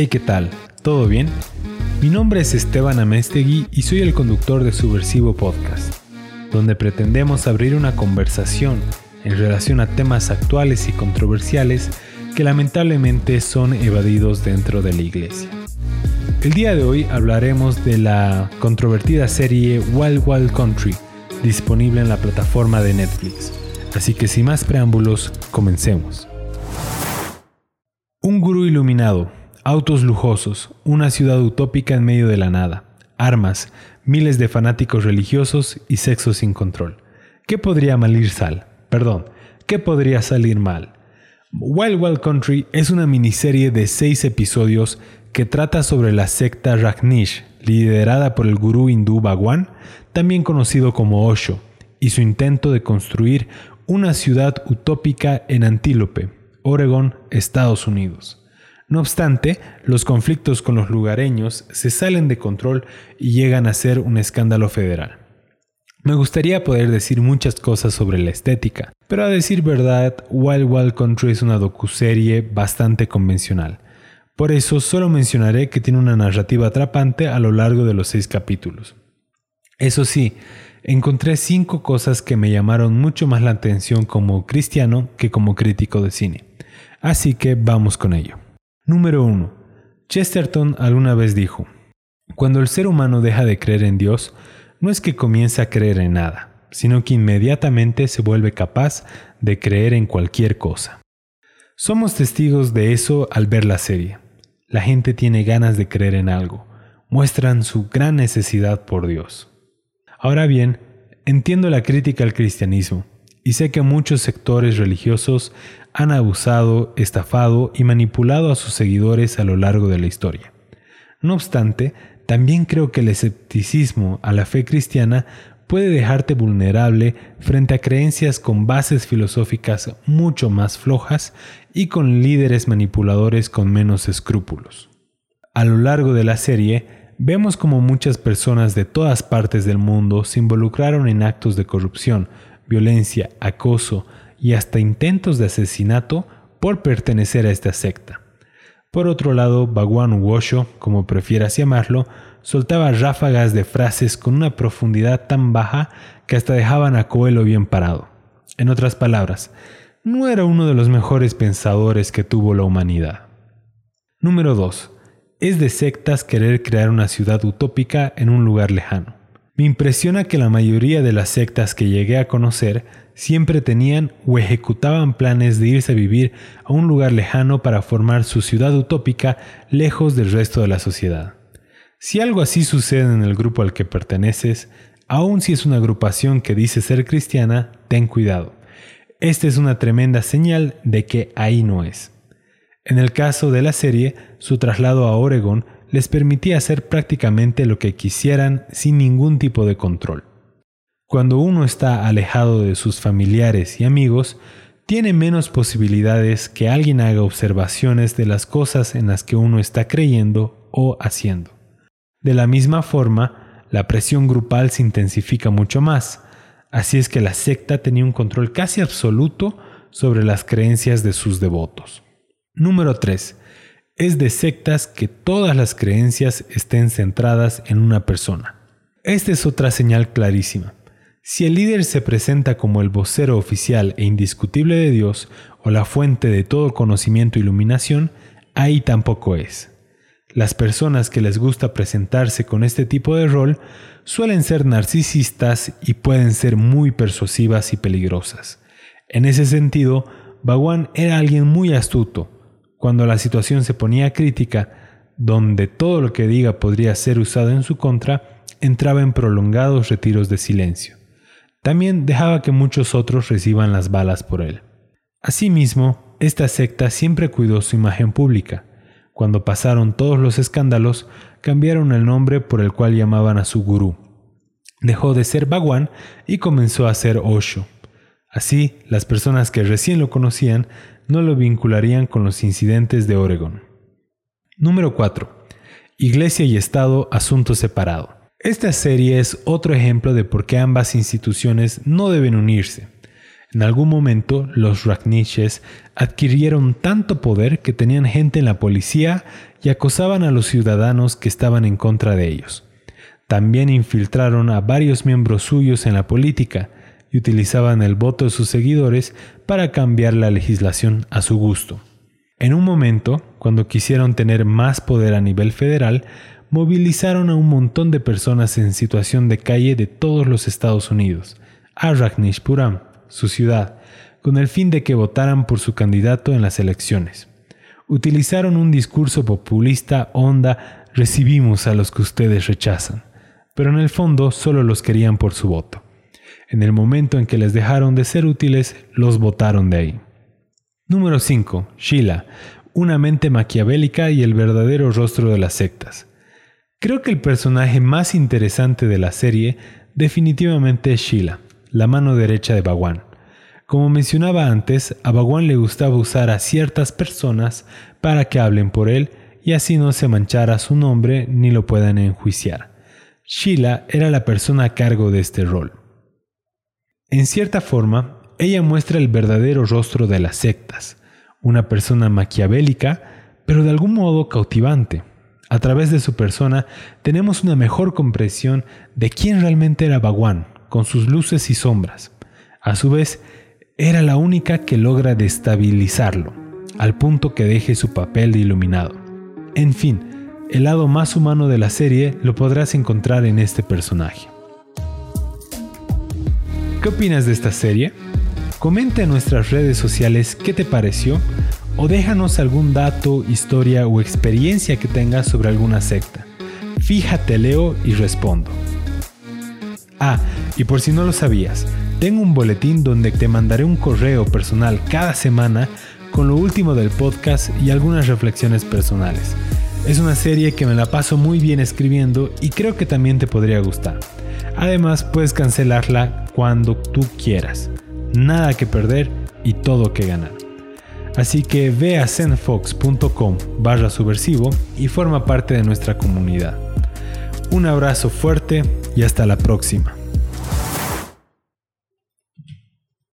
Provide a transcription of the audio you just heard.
Hey, ¿qué tal? ¿Todo bien? Mi nombre es Esteban Amestegui y soy el conductor de Subversivo Podcast, donde pretendemos abrir una conversación en relación a temas actuales y controversiales que lamentablemente son evadidos dentro de la iglesia. El día de hoy hablaremos de la controvertida serie Wild Wild Country, disponible en la plataforma de Netflix. Así que sin más preámbulos, comencemos. Un gurú iluminado, autos lujosos, una ciudad utópica en medio de la nada, armas, miles de fanáticos religiosos y sexo sin control. ¿Qué podría malir sal? Perdón, ¿qué podría salir mal? Wild Wild Country es una miniserie de seis episodios que trata sobre la secta Rajneesh, liderada por el gurú hindú Bhagwan, también conocido como Osho, y su intento de construir una ciudad utópica en Antílope, Oregon, Estados Unidos. No obstante, los conflictos con los lugareños se salen de control y llegan a ser un escándalo federal. Me gustaría poder decir muchas cosas sobre la estética, pero a decir verdad, Wild Wild Country es una docuserie bastante convencional. Por eso solo mencionaré que tiene una narrativa atrapante a lo largo de los seis capítulos. Eso sí, encontré cinco cosas que me llamaron mucho más la atención como cristiano que como crítico de cine. Así que vamos con ello. Número 1. Chesterton alguna vez dijo, Cuando el ser humano deja de creer en Dios, no es que comience a creer en nada, sino que inmediatamente se vuelve capaz de creer en cualquier cosa. Somos testigos de eso al ver la serie. La gente tiene ganas de creer en algo, muestran su gran necesidad por Dios. Ahora bien, entiendo la crítica al cristianismo y sé que muchos sectores religiosos han abusado, estafado y manipulado a sus seguidores a lo largo de la historia. No obstante, también creo que el escepticismo a la fe cristiana puede dejarte vulnerable frente a creencias con bases filosóficas mucho más flojas y con líderes manipuladores con menos escrúpulos. A lo largo de la serie, vemos como muchas personas de todas partes del mundo se involucraron en actos de corrupción, violencia, acoso y hasta intentos de asesinato por pertenecer a esta secta. Por otro lado, Bhagwan Wosho, como prefieras llamarlo, soltaba ráfagas de frases con una profundidad tan baja que hasta dejaban a Coelho bien parado. En otras palabras, no era uno de los mejores pensadores que tuvo la humanidad. Número 2. Es de sectas querer crear una ciudad utópica en un lugar lejano. Me impresiona que la mayoría de las sectas que llegué a conocer siempre tenían o ejecutaban planes de irse a vivir a un lugar lejano para formar su ciudad utópica lejos del resto de la sociedad. Si algo así sucede en el grupo al que perteneces, aun si es una agrupación que dice ser cristiana, ten cuidado. Esta es una tremenda señal de que ahí no es. En el caso de la serie, su traslado a Oregon les permitía hacer prácticamente lo que quisieran sin ningún tipo de control. Cuando uno está alejado de sus familiares y amigos, tiene menos posibilidades que alguien haga observaciones de las cosas en las que uno está creyendo o haciendo. De la misma forma, la presión grupal se intensifica mucho más, así es que la secta tenía un control casi absoluto sobre las creencias de sus devotos. Número 3. Es de sectas que todas las creencias estén centradas en una persona. Esta es otra señal clarísima. Si el líder se presenta como el vocero oficial e indiscutible de Dios o la fuente de todo conocimiento e iluminación, ahí tampoco es. Las personas que les gusta presentarse con este tipo de rol suelen ser narcisistas y pueden ser muy persuasivas y peligrosas. En ese sentido, Bhagwan era alguien muy astuto. Cuando la situación se ponía crítica, donde todo lo que diga podría ser usado en su contra, entraba en prolongados retiros de silencio. También dejaba que muchos otros reciban las balas por él. Asimismo, esta secta siempre cuidó su imagen pública. Cuando pasaron todos los escándalos, cambiaron el nombre por el cual llamaban a su gurú. Dejó de ser Bhagwan y comenzó a ser Osho. Así, las personas que recién lo conocían no lo vincularían con los incidentes de Oregon. Número 4. Iglesia y Estado, asunto separado. Esta serie es otro ejemplo de por qué ambas instituciones no deben unirse. En algún momento, los Ragniches adquirieron tanto poder que tenían gente en la policía y acosaban a los ciudadanos que estaban en contra de ellos. También infiltraron a varios miembros suyos en la política y utilizaban el voto de sus seguidores para cambiar la legislación a su gusto. En un momento, cuando quisieron tener más poder a nivel federal, movilizaron a un montón de personas en situación de calle de todos los Estados Unidos, a Ragnishpuram, su ciudad, con el fin de que votaran por su candidato en las elecciones. Utilizaron un discurso populista onda recibimos a los que ustedes rechazan, pero en el fondo solo los querían por su voto. En el momento en que les dejaron de ser útiles, los votaron de ahí. Número 5. Sheila, una mente maquiavélica y el verdadero rostro de las sectas. Creo que el personaje más interesante de la serie definitivamente es Sheila, la mano derecha de Bhagwan. Como mencionaba antes, a Bhagwan le gustaba usar a ciertas personas para que hablen por él y así no se manchara su nombre ni lo puedan enjuiciar. Sheila era la persona a cargo de este rol. En cierta forma, ella muestra el verdadero rostro de las sectas, una persona maquiavélica, pero de algún modo cautivante. A través de su persona tenemos una mejor comprensión de quién realmente era Bhagwan, con sus luces y sombras. A su vez, era la única que logra destabilizarlo, al punto que deje su papel de iluminado. En fin, el lado más humano de la serie lo podrás encontrar en este personaje. ¿Qué opinas de esta serie? Comenta en nuestras redes sociales qué te pareció o déjanos algún dato, historia o experiencia que tengas sobre alguna secta. Fíjate, leo y respondo. Ah, y por si no lo sabías, tengo un boletín donde te mandaré un correo personal cada semana con lo último del podcast y algunas reflexiones personales. Es una serie que me la paso muy bien escribiendo y creo que también te podría gustar. Además, puedes cancelarla cuando tú quieras. Nada que perder y todo que ganar. Así que ve a zenfox.com barra subversivo y forma parte de nuestra comunidad. Un abrazo fuerte y hasta la próxima.